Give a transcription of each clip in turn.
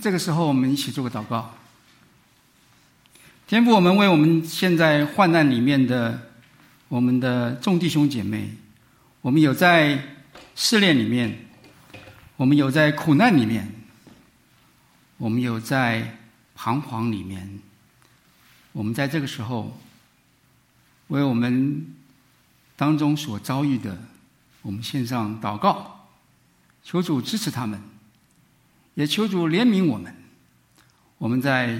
这个时候，我们一起做个祷告。天父，我们为我们现在患难里面的我们的众弟兄姐妹，我们有在试炼里面，我们有在苦难里面，我们有在彷徨里面，我们在这个时候，为我们当中所遭遇的，我们献上祷告，求主支持他们。也求主怜悯我们，我们在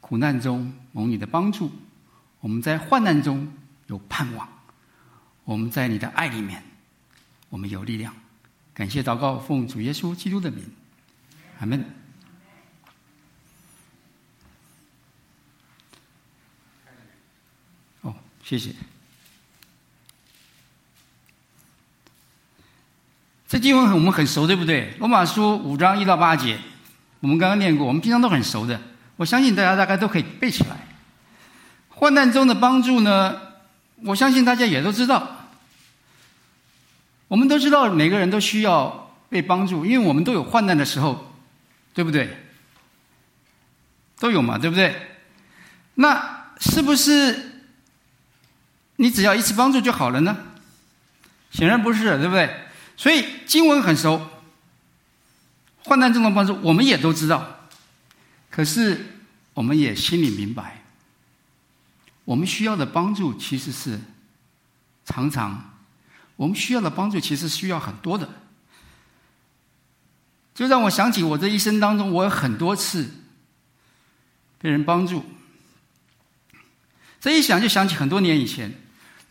苦难中蒙你的帮助，我们在患难中有盼望，我们在你的爱里面，我们有力量。感谢祷告，奉主耶稣基督的名，阿门。哦，谢谢。这经文我们很熟，对不对？罗马书五章一到八节，我们刚刚念过，我们平常都很熟的。我相信大家大概都可以背起来。患难中的帮助呢，我相信大家也都知道。我们都知道，每个人都需要被帮助，因为我们都有患难的时候，对不对？都有嘛，对不对？那是不是你只要一次帮助就好了呢？显然不是，对不对？所以经文很熟，患难中的帮助我们也都知道，可是我们也心里明白，我们需要的帮助其实是常常，我们需要的帮助其实需要很多的，就让我想起我这一生当中，我有很多次被人帮助，这一想就想起很多年以前，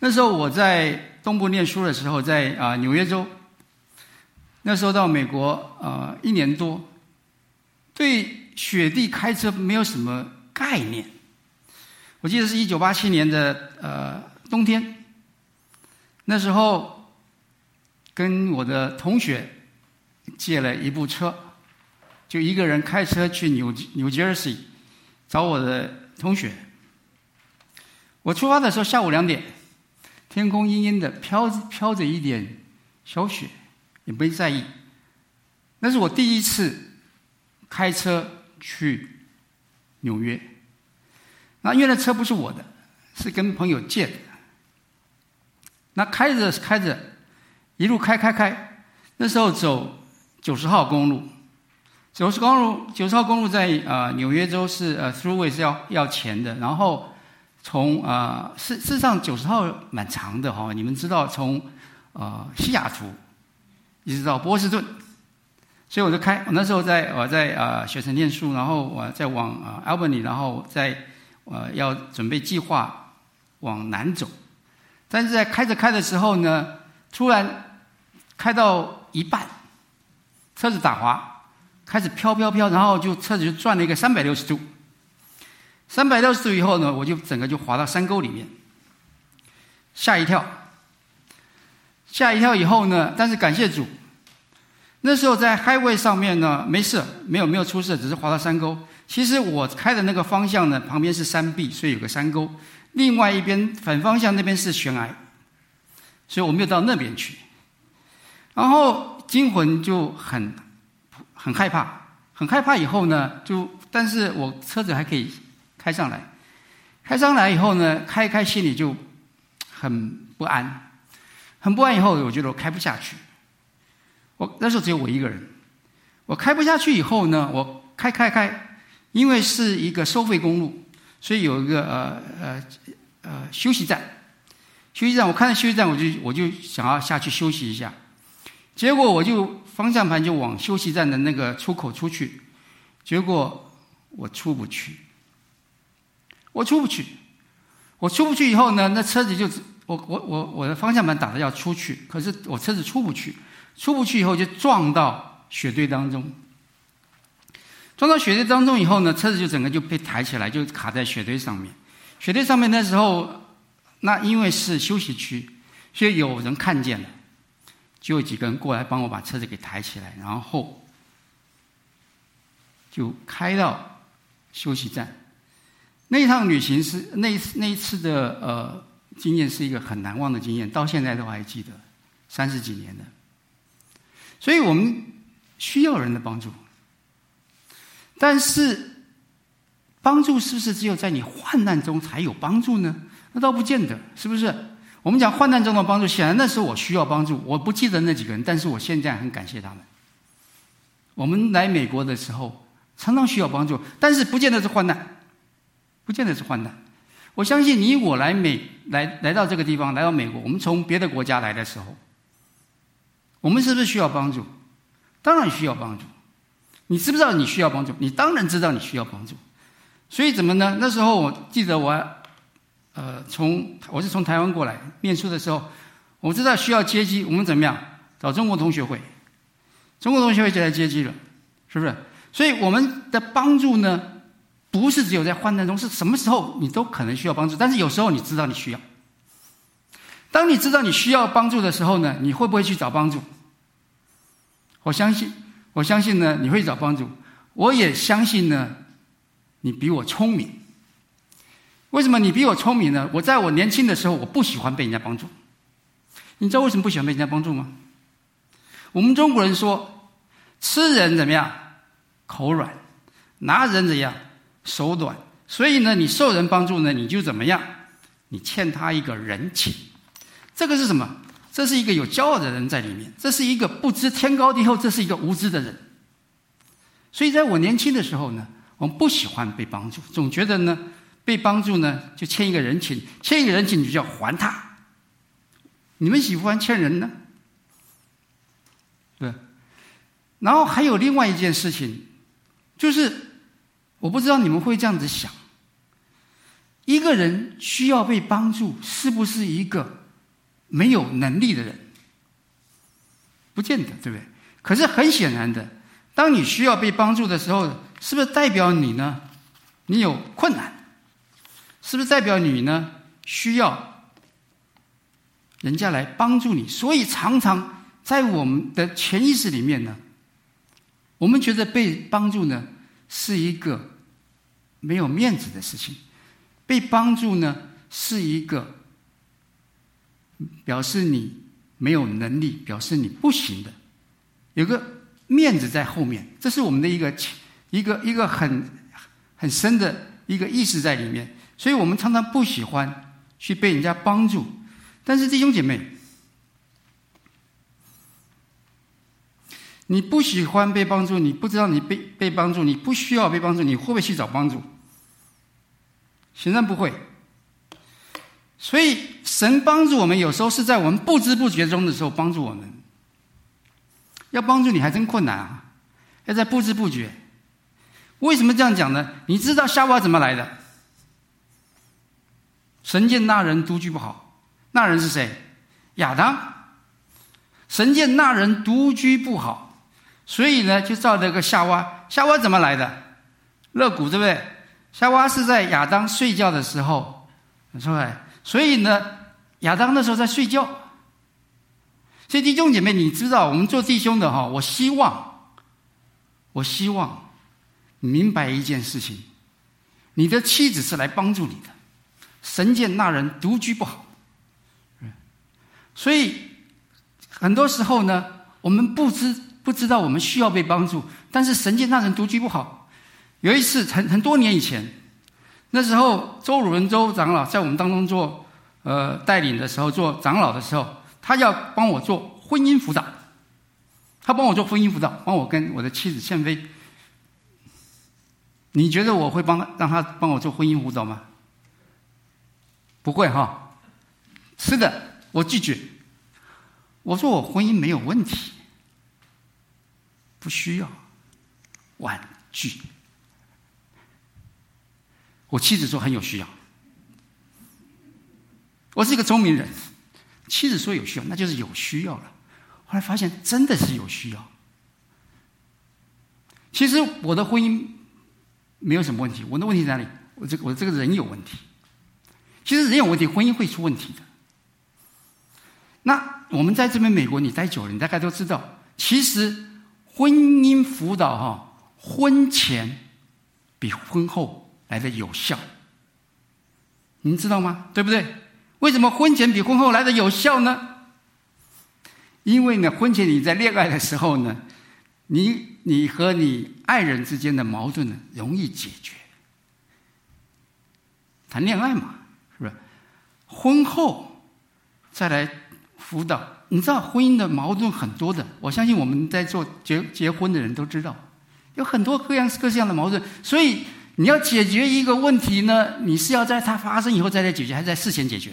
那时候我在东部念书的时候，在啊纽约州。那时候到美国，呃，一年多，对雪地开车没有什么概念。我记得是一九八七年的呃冬天，那时候跟我的同学借了一部车，就一个人开车去纽纽约市找我的同学。我出发的时候下午两点，天空阴阴的，飘飘着一点小雪。也没在意，那是我第一次开车去纽约。那因为那车不是我的，是跟朋友借的。那开着开着，一路开开开，那时候走九十号公路，九十公路九十号公路在、呃、纽约州是呃 throughway 是要要钱的。然后从啊、呃、事事实上九十号蛮长的哈、哦，你们知道从啊、呃、西雅图。一直到波士顿，所以我就开。我那时候在我在啊雪城念书，然后我在往啊 Albany，然后在呃要准备计划往南走。但是在开着开的时候呢，突然开到一半，车子打滑，开始飘飘飘，然后就车子就转了一个三百六十度。三百六十度以后呢，我就整个就滑到山沟里面，吓一跳。吓一跳以后呢，但是感谢主，那时候在 highway 上面呢，没事，没有没有出事，只是滑到山沟。其实我开的那个方向呢，旁边是山壁，所以有个山沟；另外一边反方向那边是悬崖，所以我没有到那边去。然后惊魂就很很害怕，很害怕以后呢，就但是我车子还可以开上来，开上来以后呢，开开心里就很不安。很不安，以后我觉得我开不下去。我那时候只有我一个人，我开不下去以后呢，我开开开，因为是一个收费公路，所以有一个呃呃呃休息站。休息站，我看到休息站，我就我就想要下去休息一下。结果我就方向盘就往休息站的那个出口出去，结果我出不去。我出不去，我出不去以后呢，那车子就。我我我我的方向盘打的要出去，可是我车子出不去，出不去以后就撞到雪堆当中，撞到雪堆当中以后呢，车子就整个就被抬起来，就卡在雪堆上面。雪堆上面那时候，那因为是休息区，所以有人看见了，就有几个人过来帮我把车子给抬起来，然后就开到休息站。那一趟旅行是那一次那一次的呃。经验是一个很难忘的经验，到现在都还记得，三十几年了。所以我们需要人的帮助。但是，帮助是不是只有在你患难中才有帮助呢？那倒不见得，是不是？我们讲患难中的帮助，显然那时候我需要帮助，我不记得那几个人，但是我现在很感谢他们。我们来美国的时候，常常需要帮助，但是不见得是患难，不见得是患难。我相信你我来美来来到这个地方，来到美国，我们从别的国家来的时候，我们是不是需要帮助？当然需要帮助。你知不知道你需要帮助？你当然知道你需要帮助。所以怎么呢？那时候我记得我。呃，从我是从台湾过来念书的时候，我知道需要接机，我们怎么样？找中国同学会，中国同学会就来接机了，是不是？所以我们的帮助呢，不是只有在患难中，是什么时候你都可能需要帮助。但是有时候你知道你需要，当你知道你需要帮助的时候呢，你会不会去找帮助？我相信，我相信呢，你会找帮助。我也相信呢，你比我聪明。为什么你比我聪明呢？我在我年轻的时候，我不喜欢被人家帮助。你知道为什么不喜欢被人家帮助吗？我们中国人说，吃人怎么样？口软，拿人怎样？手短。所以呢，你受人帮助呢，你就怎么样？你欠他一个人情。这个是什么？这是一个有骄傲的人在里面，这是一个不知天高地厚，这是一个无知的人。所以在我年轻的时候呢，我们不喜欢被帮助，总觉得呢。被帮助呢，就欠一个人情，欠一个人情你就要还他。你们喜欢欠人呢？对。然后还有另外一件事情，就是我不知道你们会这样子想：一个人需要被帮助，是不是一个没有能力的人？不见得，对不对？可是很显然的，当你需要被帮助的时候，是不是代表你呢？你有困难？是不是代表你呢？需要人家来帮助你，所以常常在我们的潜意识里面呢，我们觉得被帮助呢是一个没有面子的事情，被帮助呢是一个表示你没有能力、表示你不行的，有个面子在后面，这是我们的一个一个一个很很深的一个意识在里面。所以我们常常不喜欢去被人家帮助，但是弟兄姐妹，你不喜欢被帮助，你不知道你被被帮助，你不需要被帮助，你会不会去找帮助？显然不会。所以神帮助我们，有时候是在我们不知不觉中的时候帮助我们。要帮助你还真困难啊，要在不知不觉。为什么这样讲呢？你知道夏娃怎么来的？神见那人独居不好，那人是谁？亚当。神见那人独居不好，所以呢，就造了个夏娃。夏娃怎么来的？肋骨，对不对？夏娃是在亚当睡觉的时候出来，所以呢，亚当那时候在睡觉。所以弟兄姐妹，你知道，我们做弟兄的哈，我希望，我希望你明白一件事情：你的妻子是来帮助你的。神见那人独居不好，所以很多时候呢，我们不知不知道我们需要被帮助，但是神界那人独居不好。有一次很很多年以前，那时候周汝伦周长老在我们当中做呃带领的时候，做长老的时候，他要帮我做婚姻辅导，他帮我做婚姻辅导，帮我跟我的妻子宪飞。你觉得我会帮让他帮我做婚姻辅导吗？不会哈，是的，我拒绝。我说我婚姻没有问题，不需要，婉拒。我妻子说很有需要，我是一个聪明人，妻子说有需要，那就是有需要了。后来发现真的是有需要。其实我的婚姻没有什么问题，我的问题在哪里？我这我这个人有问题。其实人有问题，婚姻会出问题的。那我们在这边美国，你待久了，你大概都知道，其实婚姻辅导哈，婚前比婚后来的有效。您知道吗？对不对？为什么婚前比婚后来的有效呢？因为呢，婚前你在恋爱的时候呢，你你和你爱人之间的矛盾呢，容易解决。谈恋爱嘛，是不是？婚后再来辅导，你知道婚姻的矛盾很多的。我相信我们在做结结婚的人都知道，有很多各样各式样的矛盾。所以你要解决一个问题呢，你是要在它发生以后再来解决，还是在事前解决？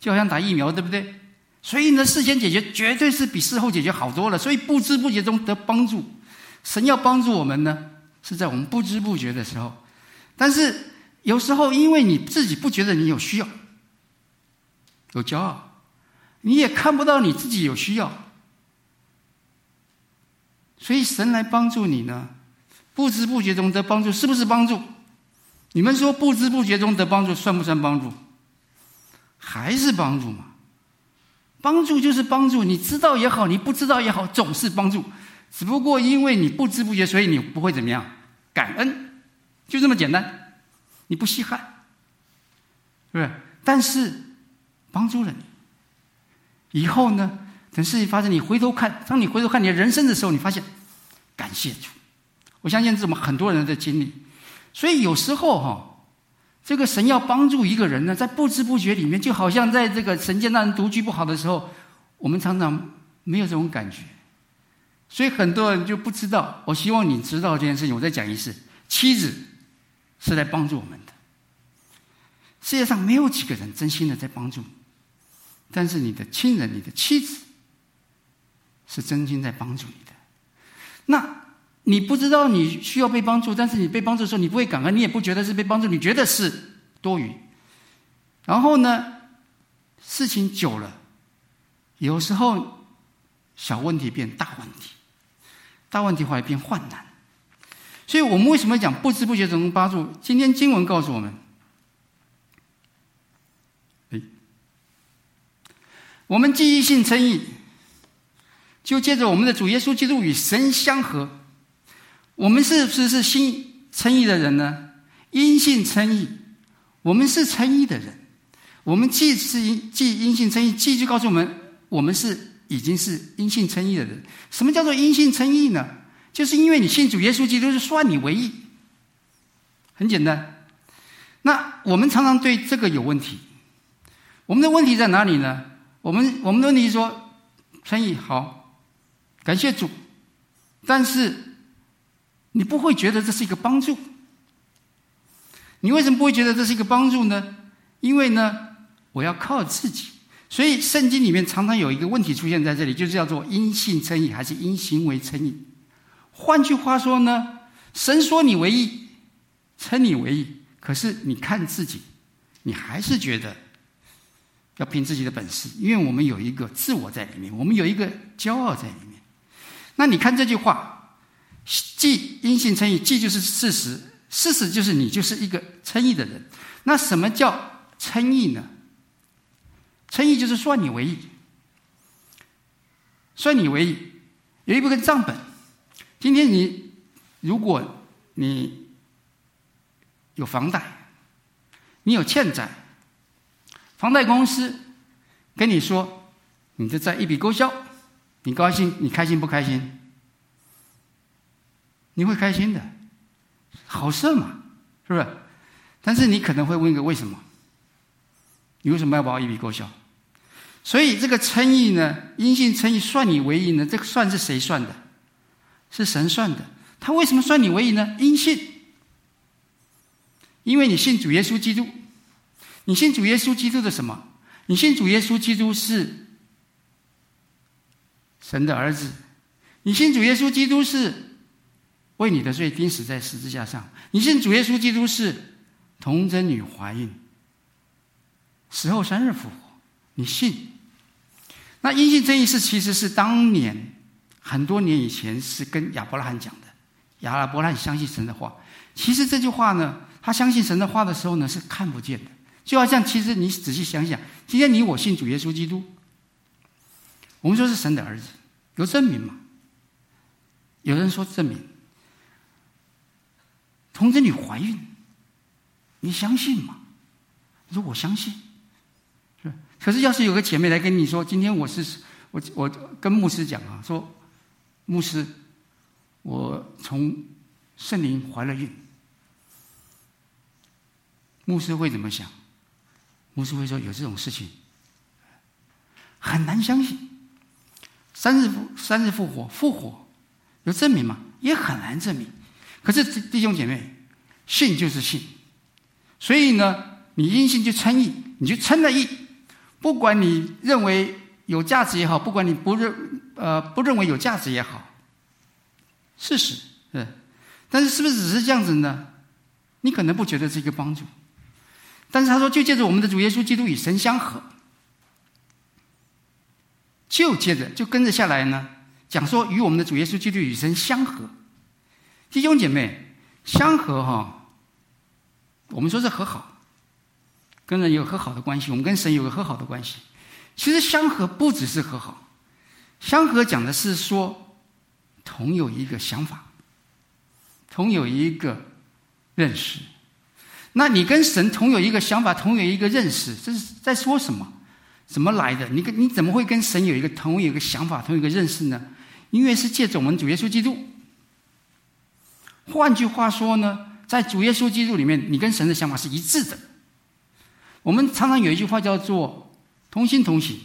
就好像打疫苗，对不对？所以呢，事先解决绝对是比事后解决好多了。所以不知不觉中得帮助，神要帮助我们呢，是在我们不知不觉的时候。但是有时候，因为你自己不觉得你有需要，有骄傲，你也看不到你自己有需要，所以神来帮助你呢，不知不觉中得帮助，是不是帮助？你们说不知不觉中得帮助，算不算帮助？还是帮助吗？帮助就是帮助，你知道也好，你不知道也好，总是帮助。只不过因为你不知不觉，所以你不会怎么样感恩，就这么简单。你不稀罕，是不是？但是帮助了你，以后呢，等事情发生，你回头看，当你回头看你的人生的时候，你发现感谢主。我相信这是我们很多人的经历。所以有时候哈。这个神要帮助一个人呢，在不知不觉里面，就好像在这个神见那人独居不好的时候，我们常常没有这种感觉，所以很多人就不知道。我希望你知道这件事情。我再讲一次，妻子是来帮助我们的。世界上没有几个人真心的在帮助，但是你的亲人、你的妻子是真心在帮助你的。那。你不知道你需要被帮助，但是你被帮助的时候，你不会感恩，你也不觉得是被帮助，你觉得是多余。然后呢，事情久了，有时候小问题变大问题，大问题后来变患难。所以我们为什么讲不知不觉中帮助？今天经文告诉我们，我们记忆性称义，就借着我们的主耶稣基督与神相合。我们是不是是信称义的人呢？因信称义，我们是称义的人。我们既是因既因信称义，既就告诉我们，我们是已经是因信称义的人。什么叫做因信称义呢？就是因为你信主耶稣基督，是算你为义。很简单。那我们常常对这个有问题。我们的问题在哪里呢？我们我们的问题说，称义好，感谢主，但是。你不会觉得这是一个帮助？你为什么不会觉得这是一个帮助呢？因为呢，我要靠自己。所以圣经里面常常有一个问题出现在这里，就是叫做因信称义还是因行为称义？换句话说呢，神说你为义，称你为义，可是你看自己，你还是觉得要凭自己的本事，因为我们有一个自我在里面，我们有一个骄傲在里面。那你看这句话。既阴性称义，既就是事实，事实就是你就是一个称义的人。那什么叫称义呢？称义就是算你为义，算你为义，有一部分账本。今天你如果你有房贷，你有欠债，房贷公司跟你说你的债一笔勾销，你高兴？你开心不开心？你会开心的，好事嘛，是不是？但是你可能会问一个为什么？你为什么要把我一笔勾销？所以这个称义呢，因信称义算你为义呢？这个算是谁算的？是神算的。他为什么算你为义呢？因信，因为你信主耶稣基督。你信主耶稣基督的什么？你信主耶稣基督是神的儿子。你信主耶稣基督是。为你的罪钉死在十字架上，你信主耶稣基督是童贞女怀孕，死后三日复活，你信？那因信称义是其实是当年很多年以前是跟亚伯拉罕讲的，亚伯拉罕相信神的话。其实这句话呢，他相信神的话的时候呢是看不见的，就好像其实你仔细想想，今天你我信主耶稣基督，我们说是神的儿子，有证明吗？有人说证明。童贞女怀孕，你相信吗？你说我相信，是。可是要是有个姐妹来跟你说，今天我是我我跟牧师讲啊，说牧师，我从圣灵怀了孕。牧师会怎么想？牧师会说有这种事情，很难相信。三日复三日复活，复活有证明吗？也很难证明。可是弟兄姐妹，信就是信，所以呢，你因信就称义，你就称了义。不管你认为有价值也好，不管你不认呃不认为有价值也好，事实是。但是是不是只是这样子呢？你可能不觉得是一个帮助。但是他说，就借着我们的主耶稣基督与神相合，就接着就跟着下来呢，讲说与我们的主耶稣基督与神相合。弟兄姐妹，相合哈，我们说是和好，跟人有和好的关系，我们跟神有个和好的关系。其实相合不只是和好，相合讲的是说同有一个想法，同有一个认识。那你跟神同有一个想法，同有一个认识，这是在说什么？怎么来的？你跟你怎么会跟神有一个同有一个想法，同有一个认识呢？因为是借着我们主耶稣基督。换句话说呢，在主耶稣基督里面，你跟神的想法是一致的。我们常常有一句话叫做“同心同行”，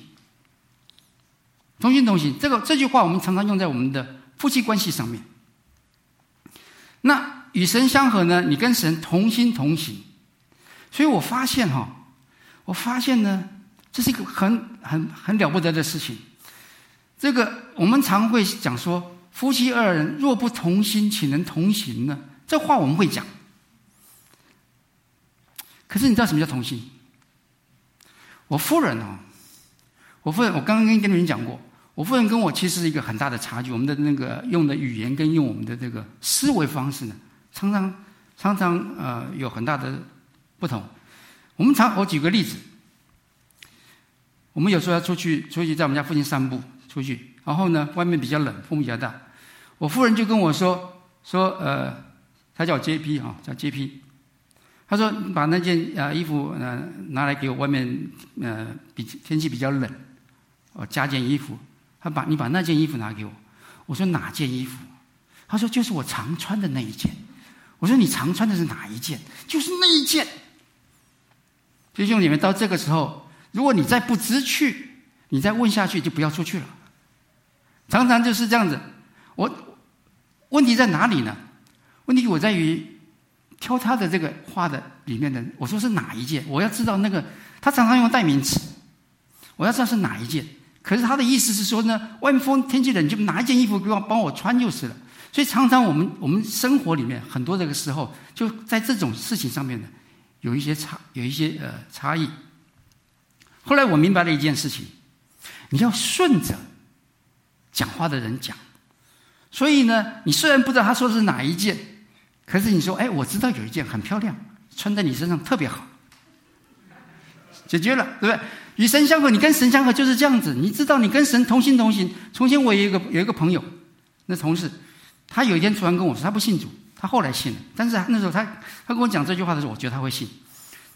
同心同行。这个这句话我们常常用在我们的夫妻关系上面。那。与神相合呢？你跟神同心同行，所以我发现哈，我发现呢，这是一个很很很了不得的事情。这个我们常会讲说，夫妻二人若不同心，岂能同行呢？这话我们会讲。可是你知道什么叫同心？我夫人哦，我夫人，我刚刚跟跟你们讲过，我夫人跟我其实是一个很大的差距，我们的那个用的语言跟用我们的这个思维方式呢。常常常常呃有很大的不同。我们常我举个例子，我们有时候要出去出去在我们家附近散步出去，然后呢外面比较冷，风比较大，我夫人就跟我说说呃，她叫 JP 啊，叫 JP，她说把那件呃衣服呃拿来给我，外面呃比天气比较冷，我加件衣服，她把你把那件衣服拿给我，我说哪件衣服？她说就是我常穿的那一件。我说你常穿的是哪一件？就是那一件。弟兄姐妹，到这个时候，如果你再不知趣，你再问下去就不要出去了。常常就是这样子。我问题在哪里呢？问题我在于挑他的这个话的里面的。我说是哪一件？我要知道那个他常常用代名词，我要知道是哪一件。可是他的意思是说呢，外面风天气冷，就拿一件衣服给我帮我穿就是了。所以常常我们我们生活里面很多这个时候，就在这种事情上面呢，有一些差，有一些呃差异。后来我明白了一件事情，你要顺着讲话的人讲。所以呢，你虽然不知道他说的是哪一件，可是你说，哎，我知道有一件很漂亮，穿在你身上特别好，解决了，对不对？与神相合，你跟神相合就是这样子。你知道，你跟神同心同行。从前我有一个有一个朋友，那同事。他有一天突然跟我说，他不信主，他后来信了。但是那时候他他跟我讲这句话的时候，我觉得他会信。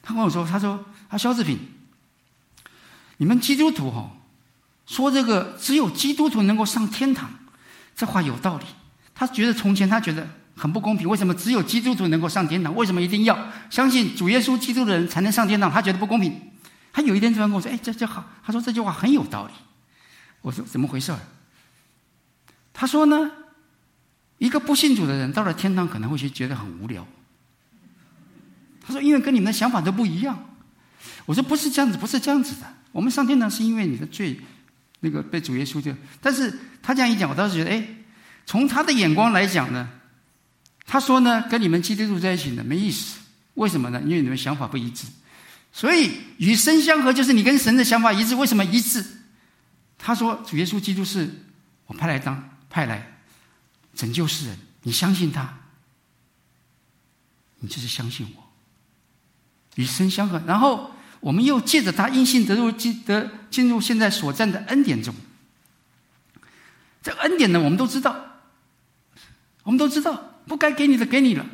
他跟我说，他说他肖志平，你们基督徒哈，说这个只有基督徒能够上天堂，这话有道理。他觉得从前他觉得很不公平，为什么只有基督徒能够上天堂？为什么一定要相信主耶稣基督的人才能上天堂？他觉得不公平。他有一天突然跟我说，哎，这就好。他说这句话很有道理。我说怎么回事？他说呢？一个不信主的人到了天堂可能会觉得很无聊。他说：“因为跟你们的想法都不一样。”我说：“不是这样子，不是这样子的。我们上天堂是因为你的罪，那个被主耶稣救。但是他这样一讲，我倒是觉得，哎，从他的眼光来讲呢，他说呢，跟你们基督徒在一起呢没意思。为什么呢？因为你们想法不一致。所以与神相合，就是你跟神的想法一致。为什么一致？他说主耶稣基督是我派来当派来。”拯救世人，你相信他，你就是相信我，与神相合。然后我们又借着他因信得入进得进入现在所占的恩典中。这恩典呢，我们都知道，我们都知道，不该给你的给你了。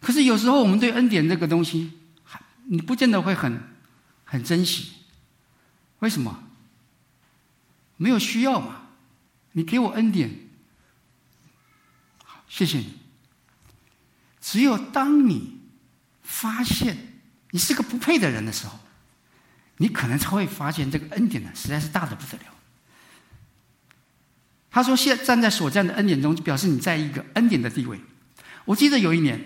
可是有时候我们对恩典这个东西，你不见得会很很珍惜。为什么？没有需要嘛。你给我恩典，谢谢你。只有当你发现你是个不配的人的时候，你可能才会发现这个恩典呢，实在是大的不得了。他说：“现站在所站的恩典中，就表示你在一个恩典的地位。”我记得有一年，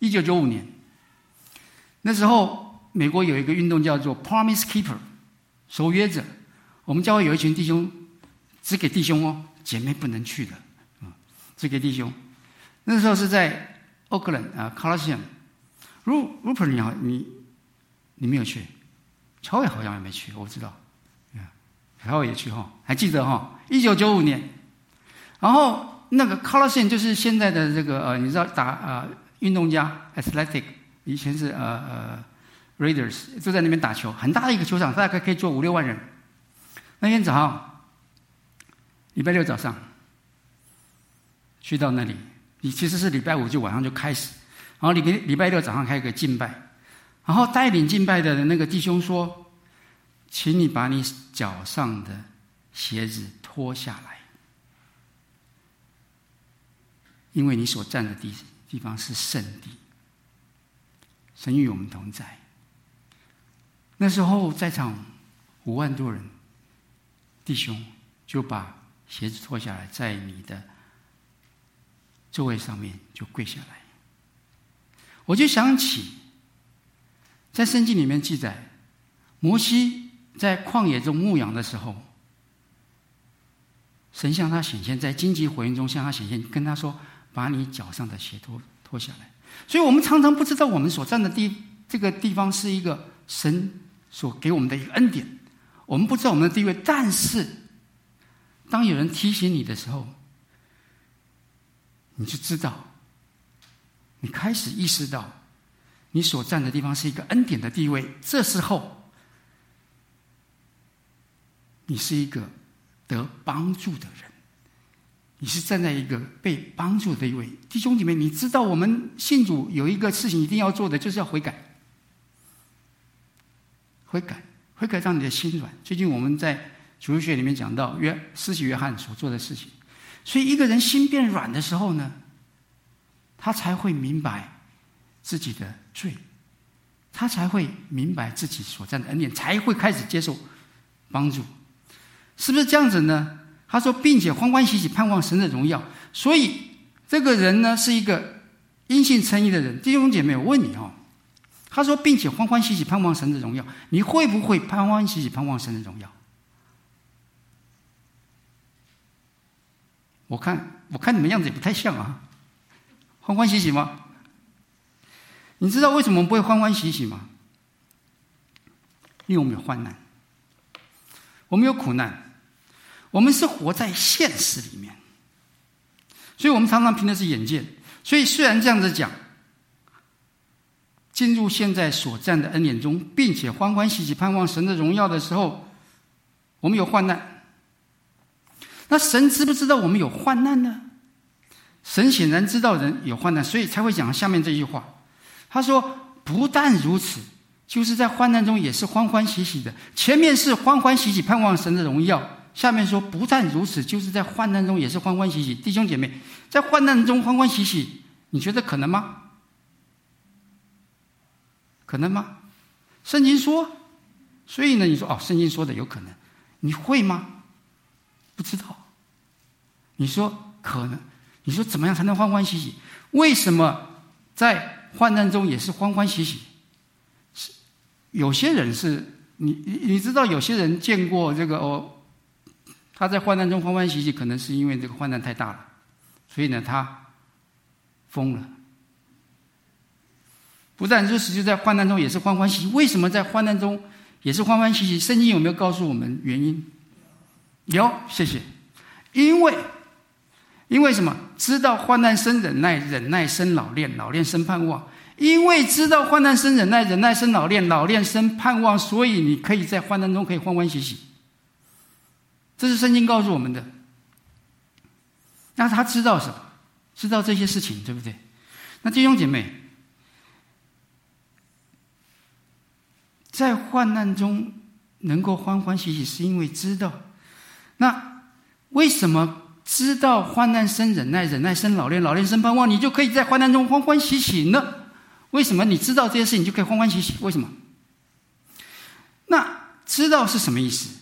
一九九五年，那时候美国有一个运动叫做 “Promise Keeper”，守约者。我们教会有一群弟兄，只给弟兄哦，姐妹不能去的，啊，只给弟兄。那时候是在。Oakland 啊，Coliseum，Rupert，你好，你你没有去，乔伟好像也没去，我知道，乔伟也去哈，还记得哈，一九九五年，然后那个 Coliseum 就是现在的这个呃，你知道打呃运动家 Athletic，以前是呃呃 Raiders，就在那边打球，很大的一个球场，大概可以坐五六万人。那天早上，礼拜六早上，去到那里。你其实是礼拜五就晚上就开始，然后礼拜礼拜六早上开个敬拜，然后带领敬拜的那个弟兄说：“请你把你脚上的鞋子脱下来，因为你所站的地地方是圣地，神与我们同在。”那时候在场五万多人，弟兄就把鞋子脱下来，在你的。座位上面就跪下来，我就想起，在圣经里面记载，摩西在旷野中牧羊的时候，神向他显现，在荆棘火焰中向他显现，跟他说：“把你脚上的鞋脱脱下来。”所以，我们常常不知道我们所站的地这个地方是一个神所给我们的一个恩典，我们不知道我们的地位，但是当有人提醒你的时候，你就知道，你开始意识到，你所站的地方是一个恩典的地位。这时候，你是一个得帮助的人，你是站在一个被帮助的一位弟兄姐妹。你知道，我们信主有一个事情一定要做的，就是要悔改，悔改，悔改，让你的心软。最近我们在主日学里面讲到约施洗约翰所做的事情。所以，一个人心变软的时候呢，他才会明白自己的罪，他才会明白自己所占的恩典，才会开始接受帮助，是不是这样子呢？他说，并且欢欢喜喜盼望神的荣耀。所以，这个人呢是一个因信称义的人。弟兄姐妹，我问你哦，他说，并且欢欢喜喜盼望神的荣耀，你会不会欢欢喜喜盼望神的荣耀？我看，我看你们样子也不太像啊，欢欢喜喜吗？你知道为什么不会欢欢喜喜吗？因为我们有患难，我们有苦难，我们是活在现实里面，所以我们常常凭的是眼见。所以虽然这样子讲，进入现在所站的恩典中，并且欢欢喜喜盼望神的荣耀的时候，我们有患难。那神知不知道我们有患难呢？神显然知道人有患难，所以才会讲下面这句话。他说：“不但如此，就是在患难中也是欢欢喜喜的。前面是欢欢喜喜盼望神的荣耀，下面说不但如此，就是在患难中也是欢欢喜喜。弟兄姐妹，在患难中欢欢喜喜，你觉得可能吗？可能吗？圣经说，所以呢，你说哦，圣经说的有可能，你会吗？不知道。”你说可能？你说怎么样才能欢欢喜喜？为什么在患难中也是欢欢喜喜？是有些人是你你你知道，有些人见过这个哦，他在患难中欢欢喜喜，可能是因为这个患难太大了，所以呢他疯了。不但如此，就在患难中也是欢欢喜喜。为什么在患难中也是欢欢喜喜？圣经有没有告诉我们原因？有，谢谢，因为。因为什么？知道患难生忍耐，忍耐生老练，老练生盼望。因为知道患难生忍耐，忍耐生老练，老练生盼望，所以你可以在患难中可以欢欢喜喜。这是圣经告诉我们的。那他知道什么？知道这些事情，对不对？那弟兄姐妹，在患难中能够欢欢喜喜，是因为知道那。为什么知道患难生忍耐，忍耐生老练，老练生盼望，你就可以在患难中欢欢喜喜呢？为什么你知道这些事情就可以欢欢喜喜？为什么？那知道是什么意思？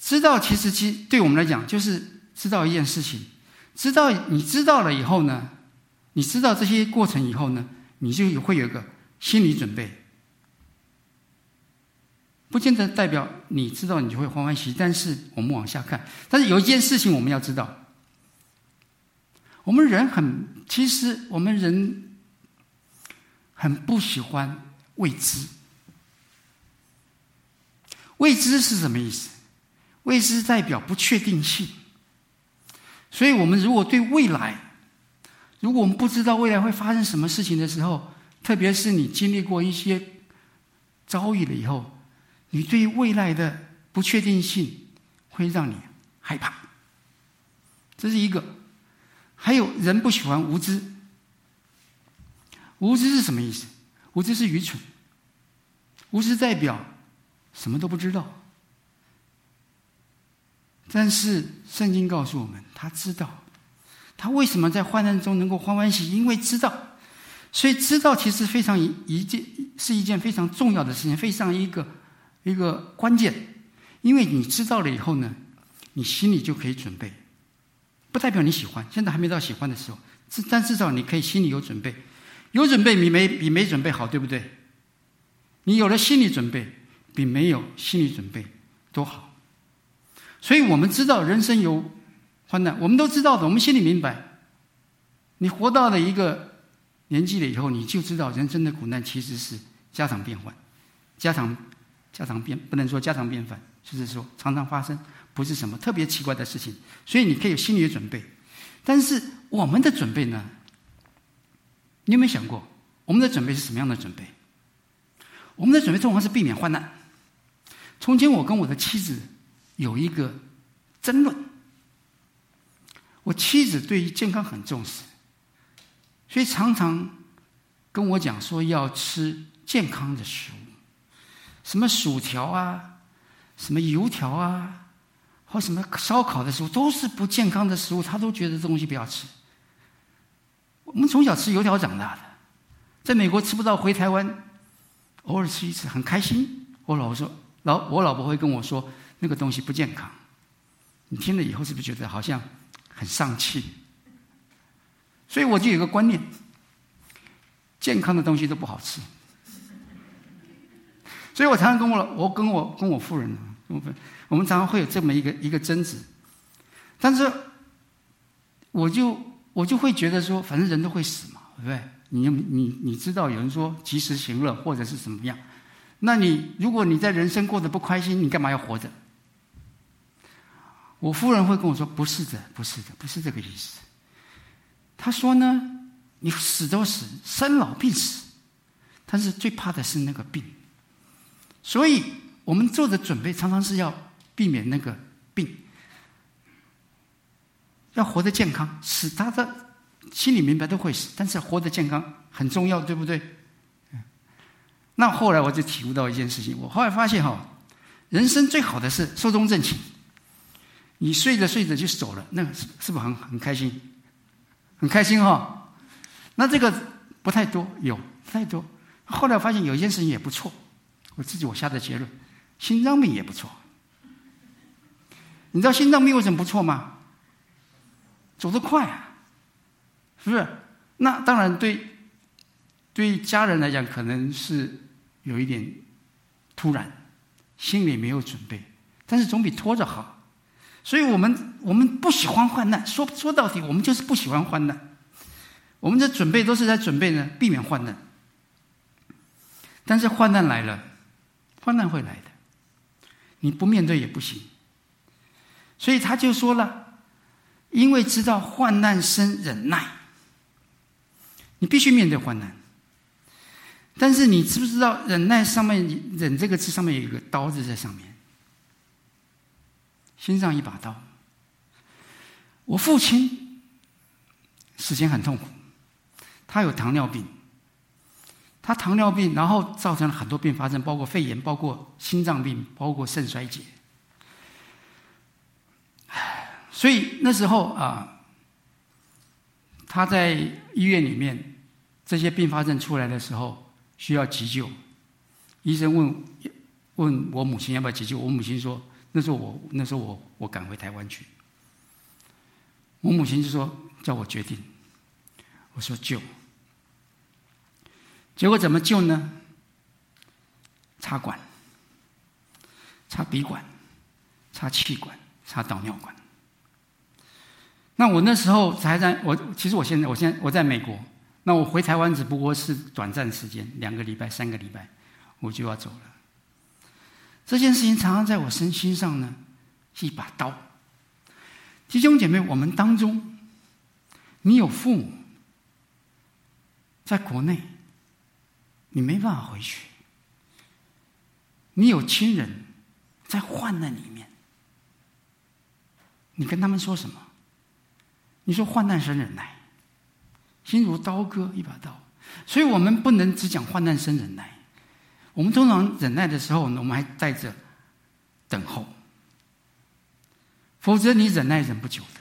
知道其实其对我们来讲就是知道一件事情，知道你知道了以后呢，你知道这些过程以后呢，你就会有一个心理准备。不见得代表你知道你就会欢欢喜喜，但是我们往下看，但是有一件事情我们要知道，我们人很其实我们人很不喜欢未知。未知是什么意思？未知代表不确定性。所以，我们如果对未来，如果我们不知道未来会发生什么事情的时候，特别是你经历过一些遭遇了以后，你对未来的不确定性会让你害怕。这是一个。还有人不喜欢无知。无知是什么意思？无知是愚蠢。无知代表什么都不知道。但是圣经告诉我们，他知道，他为什么在患难中能够欢欢喜喜？因为知道，所以知道其实非常一一件是一件非常重要的事情，非常一个一个关键。因为你知道了以后呢，你心里就可以准备，不代表你喜欢，现在还没到喜欢的时候，但至少你可以心里有准备，有准备比没比没准备好，对不对？你有了心理准备，比没有心理准备都好。所以我们知道人生有患难，我们都知道的，我们心里明白。你活到了一个年纪了以后，你就知道人生的苦难其实是家常便饭，家常家常便不能说家常便饭，就是说常常发生，不是什么特别奇怪的事情。所以你可以有心理的准备。但是我们的准备呢？你有没有想过，我们的准备是什么样的准备？我们的准备通常是避免患难。从前我跟我的妻子。有一个争论。我妻子对于健康很重视，所以常常跟我讲说要吃健康的食物，什么薯条啊，什么油条啊，或什么烧烤的食物都是不健康的食物，他都觉得这东西不要吃。我们从小吃油条长大的，在美国吃不到，回台湾偶尔吃一次很开心。我老婆说，老我老婆会跟我说。那个东西不健康，你听了以后是不是觉得好像很丧气？所以我就有个观念：健康的东西都不好吃。所以我常常跟我我跟我跟我夫人，我们常常会有这么一个一个争执。但是，我就我就会觉得说，反正人都会死嘛，对不对？你你你知道有人说及时行乐或者是怎么样？那你如果你在人生过得不开心，你干嘛要活着？我夫人会跟我说：“不是的，不是的，不是这个意思。”她说呢：“你死都死，生老病死，但是最怕的是那个病。所以我们做的准备常常是要避免那个病，要活得健康。死，他的心里明白都会死，但是活得健康很重要，对不对？”那后来我就体悟到一件事情，我后来发现哈，人生最好的是寿终正寝。你睡着睡着就走了，那个是是不是很很开心？很开心哈、哦。那这个不太多，有不太多。后来发现有一件事情也不错，我自己我下的结论：心脏病也不错。你知道心脏病为什么不错吗？走得快啊，是不是？那当然对，对家人来讲可能是有一点突然，心里没有准备，但是总比拖着好。所以我们我们不喜欢患难，说说到底，我们就是不喜欢患难。我们的准备都是在准备呢，避免患难。但是患难来了，患难会来的，你不面对也不行。所以他就说了，因为知道患难生忍耐，你必须面对患难。但是你知不知道，忍耐上面“忍”这个字上面有一个刀子在上面。心上一把刀。我父亲死前很痛苦，他有糖尿病，他糖尿病，然后造成了很多并发症，包括肺炎，包括心脏病，包括肾衰竭。所以那时候啊，他在医院里面，这些并发症出来的时候需要急救，医生问问我母亲要不要急救，我母亲说，那时候我那时候我我赶回台湾去，我母亲就说叫我决定，我说救，结果怎么救呢？插管，插鼻管，插气管，插导尿管。那我那时候才在，我其实我现在，我现在我在美国。那我回台湾只不过是短暂时间，两个礼拜、三个礼拜，我就要走了。这件事情常常在我身心上呢，是一把刀。弟兄姐妹，我们当中，你有父母在国内，你没办法回去。你有亲人在患难里面，你跟他们说什么？你说患难生忍耐，心如刀割一把刀，所以我们不能只讲患难生忍耐。我们通常忍耐的时候，我们还带着等候，否则你忍耐忍不久的，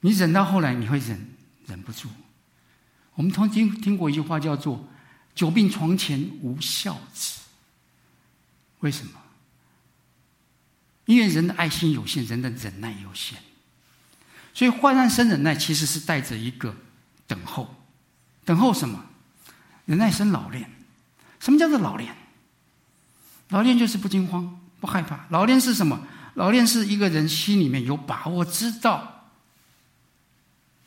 你忍到后来你会忍忍不住。我们曾经听过一句话叫做“久病床前无孝子”。为什么？因为人的爱心有限，人的忍耐有限，所以患难生忍耐其实是带着一个等候。等候什么？忍耐生老练。什么叫做老练？老练就是不惊慌、不害怕。老练是什么？老练是一个人心里面有把握，知道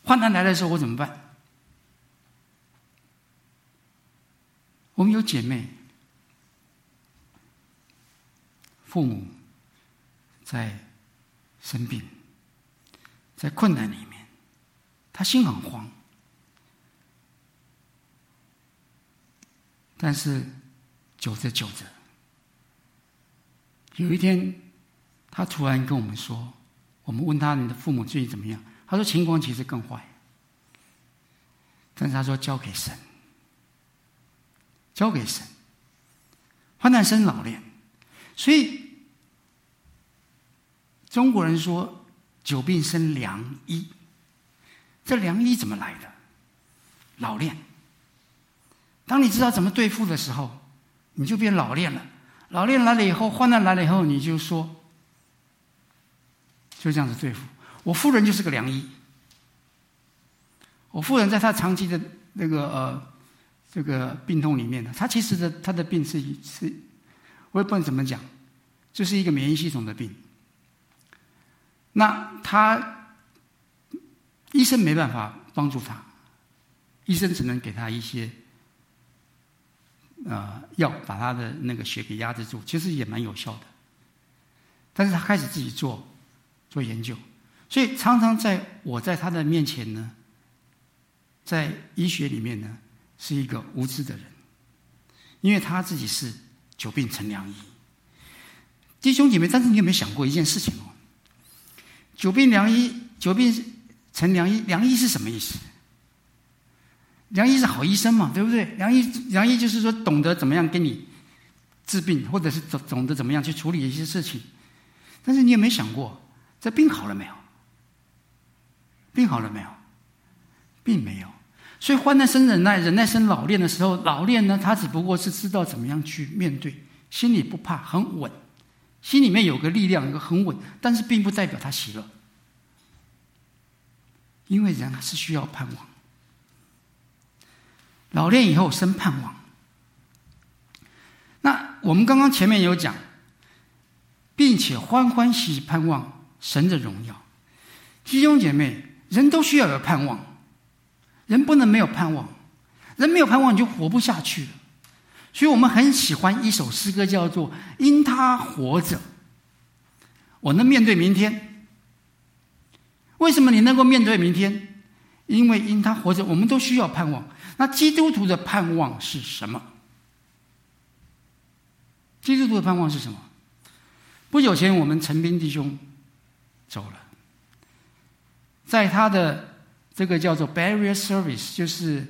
患难来的时候我怎么办？我们有姐妹。父母在生病，在困难里面，他心很慌。但是，久着久着，有一天，他突然跟我们说：“我们问他，你的父母最近怎么样？”他说：“情况其实更坏。”但是他说：“交给神，交给神，患难生老练。”所以。中国人说：“久病生良医。”这良医怎么来的？老练。当你知道怎么对付的时候，你就变老练了。老练来了以后，患难来了以后，你就说：“就这样子对付。”我夫人就是个良医。我夫人在她长期的那个呃这个病痛里面呢，他其实的他的病是是，我也不能怎么讲，就是一个免疫系统的病。那他医生没办法帮助他，医生只能给他一些呃药，把他的那个血给压制住，其实也蛮有效的。但是他开始自己做做研究，所以常常在我在他的面前呢，在医学里面呢是一个无知的人，因为他自己是久病成良医。弟兄姐妹，但是你有没有想过一件事情哦？久病良医，久病成良医。良医是什么意思？良医是好医生嘛，对不对？良医，良医就是说懂得怎么样给你治病，或者是懂懂得怎么样去处理一些事情。但是你有没有想过，这病好了没有？病好了没有？并没有。所以患难生忍耐，忍耐生老练的时候，老练呢，他只不过是知道怎么样去面对，心里不怕，很稳。心里面有个力量，有个很稳，但是并不代表他喜乐，因为人还是需要盼望。老练以后生盼望。那我们刚刚前面有讲，并且欢欢喜喜盼望神的荣耀。弟兄姐妹，人都需要有盼望，人不能没有盼望，人没有盼望你就活不下去了。所以我们很喜欢一首诗歌，叫做“因他活着，我能面对明天”。为什么你能够面对明天？因为因他活着，我们都需要盼望。那基督徒的盼望是什么？基督徒的盼望是什么？不久前，我们陈斌弟兄走了，在他的这个叫做 “burial service”，就是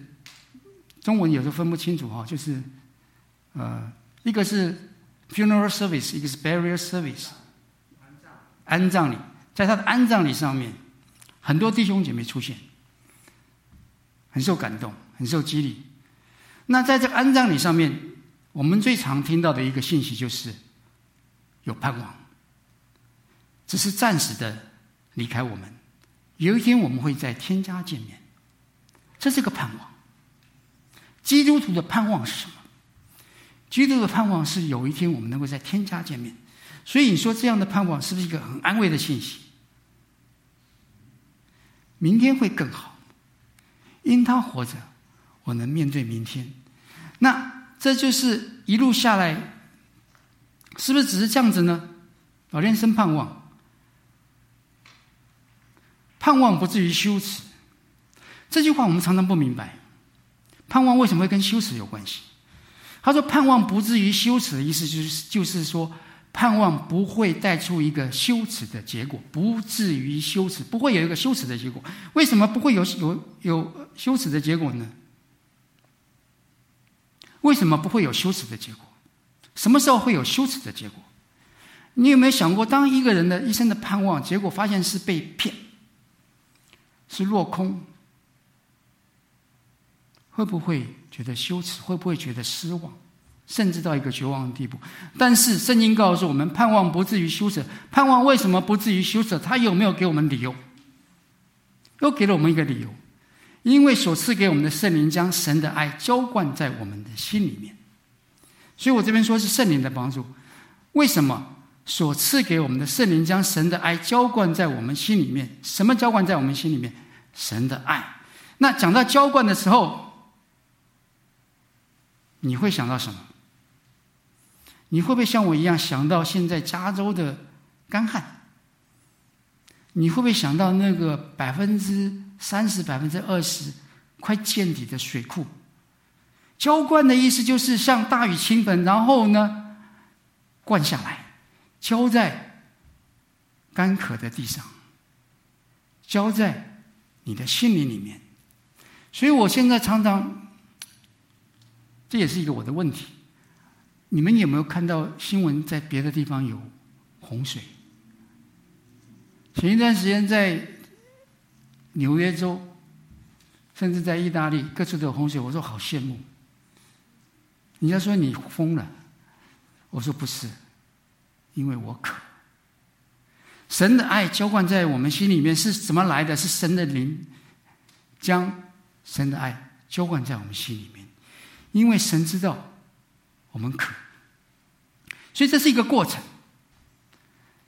中文有时候分不清楚哈，就是。呃，一个是 funeral service，一个是 burial service，安葬礼。在他的安葬礼上面，很多弟兄姐妹出现，很受感动，很受激励。那在这个安葬礼上面，我们最常听到的一个信息就是有盼望，只是暂时的离开我们，有一天我们会在天家见面，这是个盼望。基督徒的盼望是什么？基督的盼望是有一天我们能够在天家见面。所以你说这样的盼望是不是一个很安慰的信息？明天会更好，因他活着，我能面对明天。那这就是一路下来，是不是只是这样子呢？老练生盼望，盼望不至于羞耻。这句话我们常常不明白，盼望为什么会跟羞耻有关系？他说盼望不至于羞耻的意思就是，就是说。盼望不会带出一个羞耻的结果，不至于羞耻，不会有一个羞耻的结果。为什么不会有有有羞耻的结果呢？为什么不会有羞耻的结果？什么时候会有羞耻的结果？你有没有想过，当一个人的一生的盼望，结果发现是被骗，是落空，会不会觉得羞耻？会不会觉得失望？甚至到一个绝望的地步，但是圣经告诉我们，盼望不至于羞耻。盼望为什么不至于羞耻？他有没有给我们理由？又给了我们一个理由，因为所赐给我们的圣灵将神的爱浇灌在我们的心里面。所以我这边说是圣灵的帮助。为什么所赐给我们的圣灵将神的爱浇灌在我们心里面？什么浇灌在我们心里面？神的爱。那讲到浇灌的时候，你会想到什么？你会不会像我一样想到现在加州的干旱？你会不会想到那个百分之三十、百分之二十快见底的水库？浇灌的意思就是像大雨倾盆，然后呢，灌下来，浇在干渴的地上，浇在你的心灵里面。所以我现在常常，这也是一个我的问题。你们有没有看到新闻？在别的地方有洪水。前一段时间在纽约州，甚至在意大利，各处都有洪水。我说好羡慕。人家说你疯了，我说不是，因为我渴。神的爱浇灌在我们心里面是怎么来的？是神的灵将神的爱浇灌在我们心里面，因为神知道。我们渴，所以这是一个过程。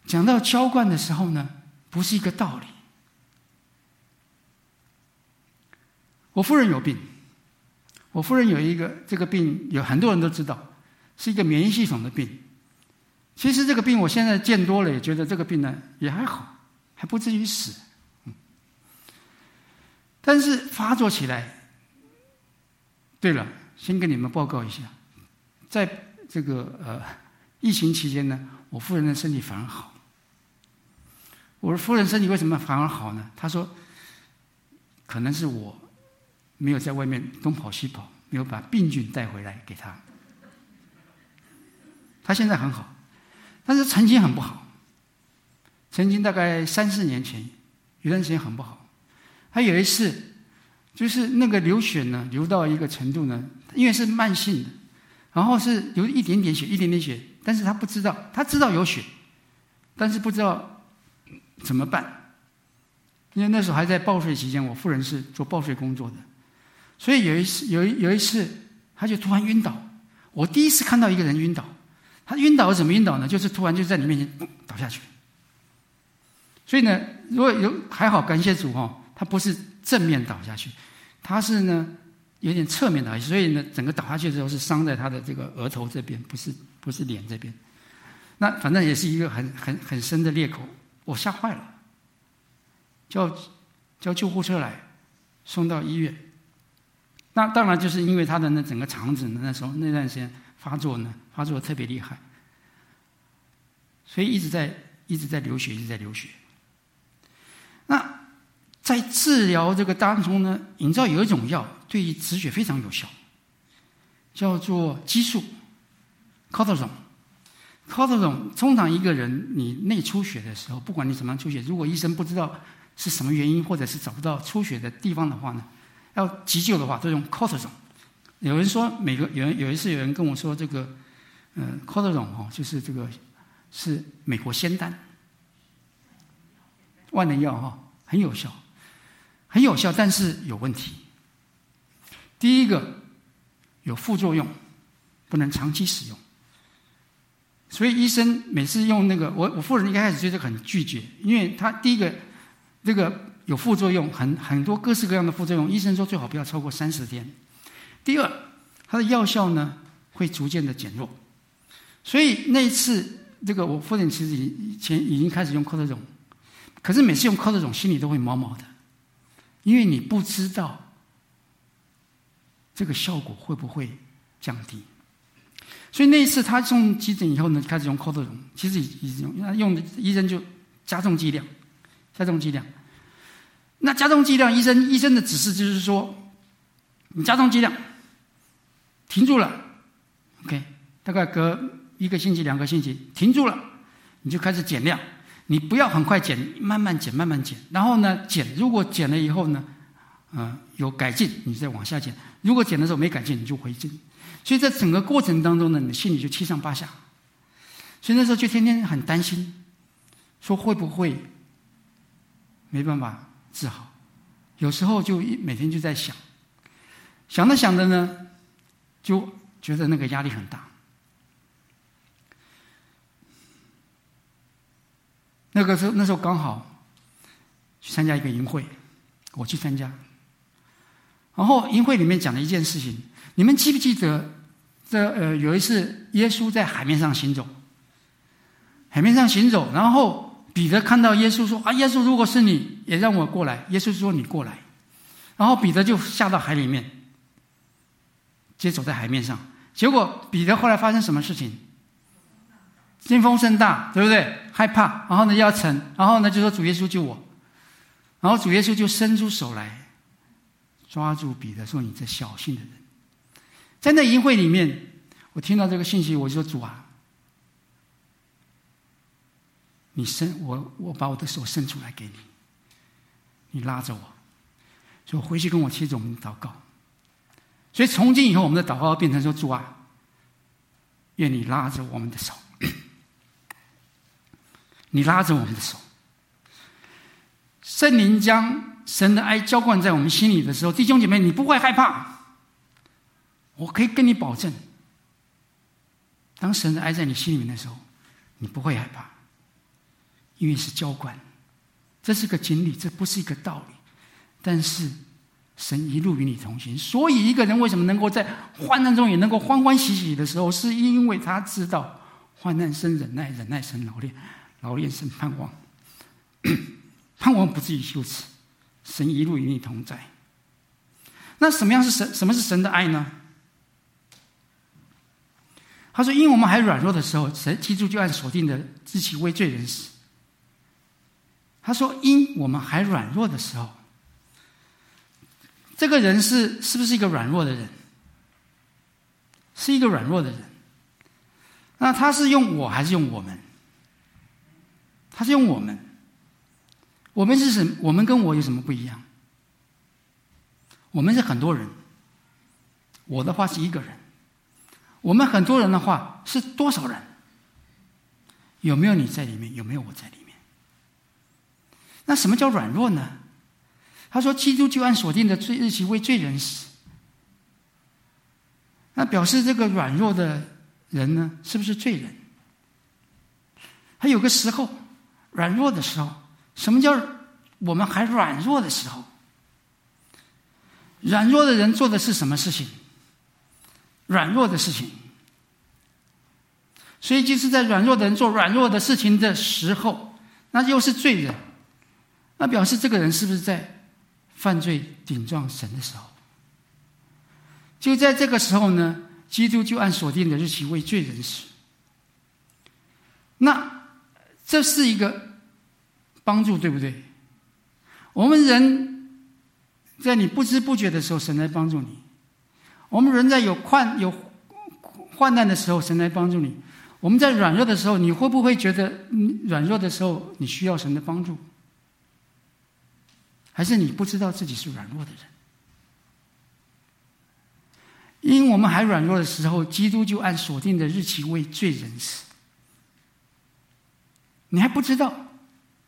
讲到浇灌的时候呢，不是一个道理。我夫人有病，我夫人有一个这个病，有很多人都知道，是一个免疫系统的病。其实这个病我现在见多了，也觉得这个病呢也还好，还不至于死。但是发作起来，对了，先跟你们报告一下。在这个呃疫情期间呢，我夫人的身体反而好。我说夫人身体为什么反而好呢？她说，可能是我没有在外面东跑西跑，没有把病菌带回来给她。她现在很好，但是曾经很不好。曾经大概三四年前，有段时间很不好。他有一次，就是那个流血呢，流到一个程度呢，因为是慢性的。然后是有一点点血，一点点血，但是他不知道，他知道有血，但是不知道怎么办。因为那时候还在报税期间，我夫人是做报税工作的，所以有一次，有一有一次，他就突然晕倒。我第一次看到一个人晕倒，他晕倒是怎么晕倒呢？就是突然就在你面前倒下去。所以呢，如果有还好，感谢主哈，他不是正面倒下去，他是呢。有点侧面的，所以呢，整个倒下去的时候是伤在他的这个额头这边，不是不是脸这边。那反正也是一个很很很深的裂口，我吓坏了，叫叫救护车来，送到医院。那当然就是因为他的那整个肠子呢，那时候那段时间发作呢，发作特别厉害，所以一直在一直在流血，一直在流血。那。在治疗这个当中呢，你知道有一种药对于止血非常有效，叫做激素 c o r t i s o n。c o r t i s o n 通常一个人你内出血的时候，不管你怎么样出血，如果医生不知道是什么原因，或者是找不到出血的地方的话呢，要急救的话都用 c o r t i s o n。有人说，每个有人有一次有人跟我说，这个嗯 cortisone 哦，就是这个是美国仙丹，万能药哈，很有效，很有效，但是有问题。第一个有副作用，不能长期使用。所以医生每次用那个，我我夫人一开始觉得很拒绝，因为他第一个这个有副作用，很很多各式各样的副作用，医生说最好不要超过三十天。第二，它的药效呢会逐渐的减弱。所以那一次，这个我父亲其实以前已经开始用科特种，可是每次用科特种心里都会毛毛的，因为你不知道这个效果会不会降低。所以那一次他送急诊以后呢，开始用科德隆其实已经用，用的医生就加重剂量，加重剂量。那加重剂量，医生医生的指示就是说，你加重剂量，停住了，OK，大概隔一个星期、两个星期，停住了，你就开始减量，你不要很快减，慢慢减，慢慢减。然后呢，减如果减了以后呢，嗯、有改进，你再往下减；如果减的时候没改进，你就回正。所以在整个过程当中呢，你心里就七上八下，所以那时候就天天很担心，说会不会没办法治好？有时候就一每天就在想，想着想着呢，就觉得那个压力很大。那个时候那时候刚好去参加一个营会，我去参加，然后营会里面讲了一件事情，你们记不记得？这呃，有一次耶稣在海面上行走，海面上行走，然后彼得看到耶稣说：“啊，耶稣，如果是你，也让我过来。”耶稣说：“你过来。”然后彼得就下到海里面，直接走在海面上。结果彼得后来发生什么事情？惊风声大，对不对？害怕，然后呢要沉，然后呢就说：“主耶稣救我。”然后主耶稣就伸出手来抓住彼得，说：“你这小心的人。”在那淫会里面，我听到这个信息，我就说：“主啊，你伸我，我把我的手伸出来给你，你拉着我。”所以我回去跟我妻子我们祷告。所以从今以后，我们的祷告变成说：“主啊，愿你拉着我们的手，你拉着我们的手。圣灵将神的爱浇灌在我们心里的时候，弟兄姐妹，你不会害怕。”我可以跟你保证，当神的爱在你心里面的时候，你不会害怕，因为是浇灌，这是个经历，这不是一个道理。但是神一路与你同行，所以一个人为什么能够在患难中也能够欢欢喜喜的时候，是因为他知道患难生忍耐，忍耐生老练，老练神盼望，盼望不至于羞耻。神一路与你同在。那什么样是神？什么是神的爱呢？他说：“因为我们还软弱的时候，神基督就按所定的自己为罪人死。”他说：“因我们还软弱的时候，这个人是是不是一个软弱的人？是一个软弱的人。那他是用我还是用我们？他是用我们。我们是什？我们跟我有什么不一样？我们是很多人，我的话是一个人。”我们很多人的话是多少人？有没有你在里面？有没有我在里面？那什么叫软弱呢？他说：“基督就按所定的罪日期为罪人死。”那表示这个软弱的人呢，是不是罪人？他有个时候，软弱的时候，什么叫我们还软弱的时候？软弱的人做的是什么事情？软弱的事情，所以就是在软弱的人做软弱的事情的时候，那又是罪人，那表示这个人是不是在犯罪顶撞神的时候？就在这个时候呢，基督就按所定的日期为罪人死。那这是一个帮助，对不对？我们人在你不知不觉的时候，神来帮助你。我们人在有患有患难的时候，神来帮助你；我们在软弱的时候，你会不会觉得软弱的时候你需要神的帮助？还是你不知道自己是软弱的人？因我们还软弱的时候，基督就按锁定的日期为罪人死。你还不知道，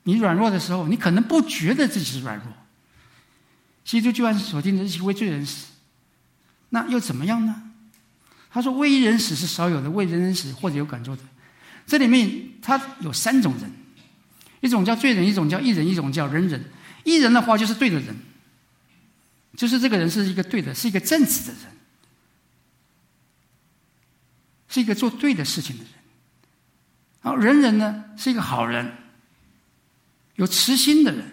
你软弱的时候，你可能不觉得自己是软弱。基督就按锁定的日期为罪人死，那又怎么样呢？他说：“为一人死是少有的，为人人死或者有感受的。”这里面他有三种人，一种叫罪人，一种叫义人，一种叫仁人。义人的话就是对的人，就是这个人是一个对的，是一个正直的人，是一个做对的事情的人。然后仁人呢是一个好人，有慈心的人。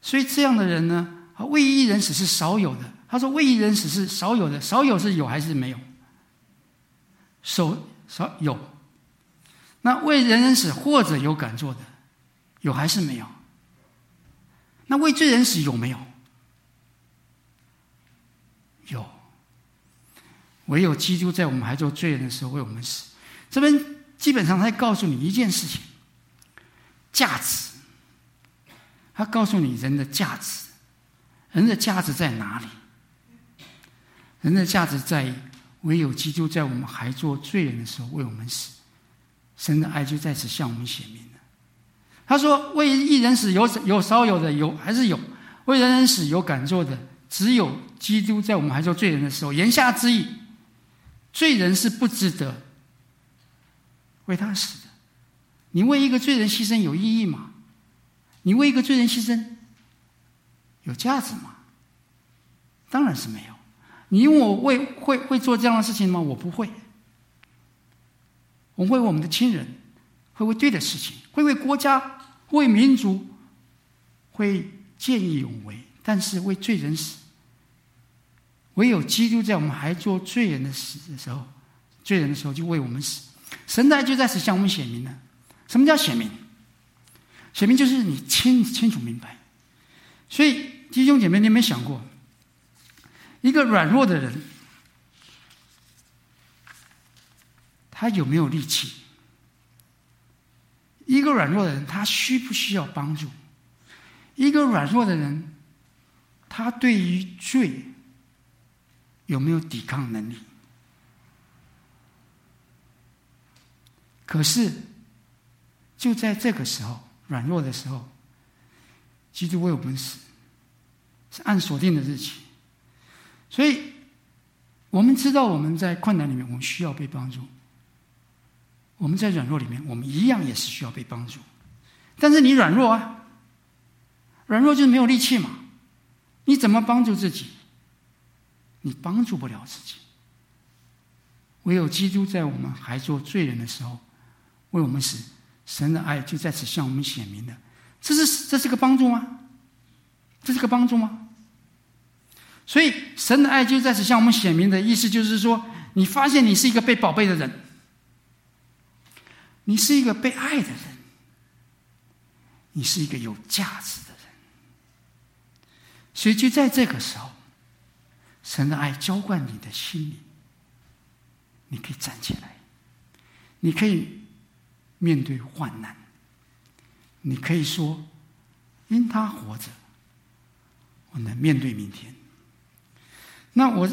所以这样的人呢，为一人死是少有的。他说：“为一人死是少有的，少有是有还是没有？少少有。那为人人死或者有敢做的，有还是没有？那为罪人死有没有？有。唯有基督在我们还做罪人的时候为我们死。这边基本上他在告诉你一件事情：价值。他告诉你人的价值，人的价值在哪里？”人的价值在于，唯有基督在我们还做罪人的时候为我们死，神的爱就在此向我们显明了。他说：“为一人死有有少有的有还是有，为人人死有敢做的，只有基督在我们还做罪人的时候。”言下之意，罪人是不值得为他死。你为一个罪人牺牲有意义吗？你为一个罪人牺牲有价值吗？当然是没有。你因为我为会会做这样的事情吗？我不会。我会为我们的亲人，会为对的事情，会为国家，为民族，会见义勇为。但是为罪人死，唯有基督在我们还做罪人的死的时候，罪人的时候就为我们死。神的爱就在此向我们显明了。什么叫显明？显明就是你清清楚明白。所以弟兄姐妹，你有没有想过？一个软弱的人，他有没有力气？一个软弱的人，他需不需要帮助？一个软弱的人，他对于罪有没有抵抗能力？可是，就在这个时候，软弱的时候，基督为我们死，是按锁定的日期。所以，我们知道我们在困难里面，我们需要被帮助；我们在软弱里面，我们一样也是需要被帮助。但是你软弱啊，软弱就是没有力气嘛，你怎么帮助自己？你帮助不了自己。唯有基督在我们还做罪人的时候为我们死，神的爱就在此向我们显明了。这是这是个帮助吗？这是个帮助吗？所以，神的爱就在此向我们显明的意思，就是说，你发现你是一个被宝贝的人，你是一个被爱的人，你是一个有价值的人。所以，就在这个时候，神的爱浇灌你的心里，你可以站起来，你可以面对患难，你可以说：“因他活着，我能面对明天。”那我